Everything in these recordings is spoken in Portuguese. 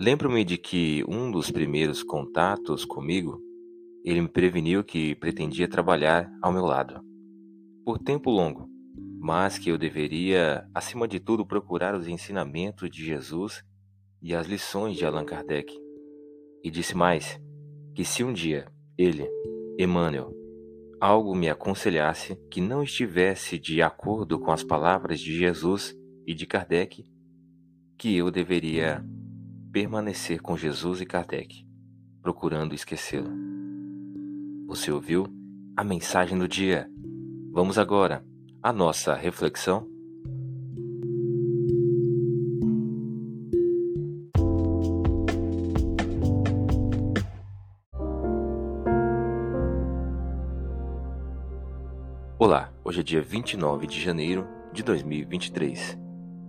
Lembro-me de que um dos primeiros contatos comigo, ele me preveniu que pretendia trabalhar ao meu lado, por tempo longo, mas que eu deveria, acima de tudo, procurar os ensinamentos de Jesus e as lições de Allan Kardec. E disse mais que se um dia ele, Emmanuel, algo me aconselhasse que não estivesse de acordo com as palavras de Jesus e de Kardec, que eu deveria permanecer com Jesus e Kardec, procurando esquecê-lo. Você ouviu a mensagem do dia? Vamos agora à nossa reflexão. Olá, hoje é dia 29 de janeiro de 2023.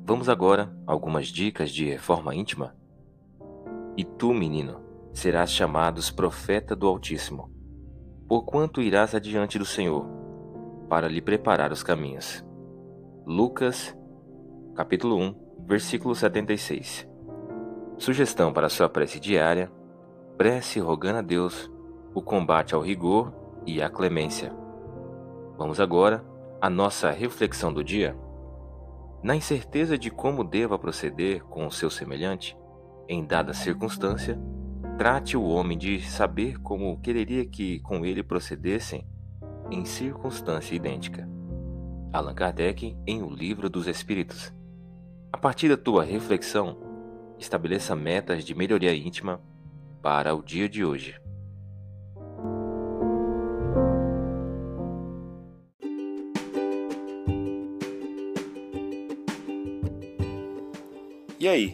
Vamos agora a algumas dicas de reforma íntima? E tu, menino, serás chamado profeta do Altíssimo, porquanto irás adiante do Senhor, para lhe preparar os caminhos. Lucas, capítulo 1, versículo 76. Sugestão para sua prece diária: prece rogando a Deus o combate ao rigor e à clemência. Vamos agora à nossa reflexão do dia. Na incerteza de como deva proceder com o seu semelhante, em dada circunstância, trate o homem de saber como quereria que com ele procedessem em circunstância idêntica. Allan Kardec em O Livro dos Espíritos. A partir da tua reflexão, estabeleça metas de melhoria íntima para o dia de hoje. E aí,